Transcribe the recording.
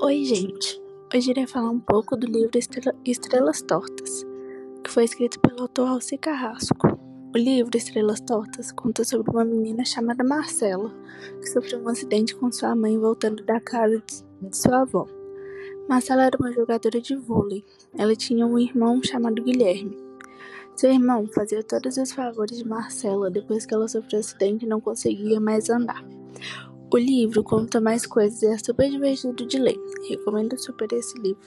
Oi, gente! Hoje irei falar um pouco do livro Estrelas Tortas, que foi escrito pelo autor Alci Carrasco. O livro Estrelas Tortas conta sobre uma menina chamada Marcela, que sofreu um acidente com sua mãe voltando da casa de sua avó. Marcela era uma jogadora de vôlei. Ela tinha um irmão chamado Guilherme. Seu irmão fazia todos os favores de Marcela depois que ela sofreu um acidente e não conseguia mais andar. O livro conta mais coisas e é super divertido de ler. Recomendo super esse livro.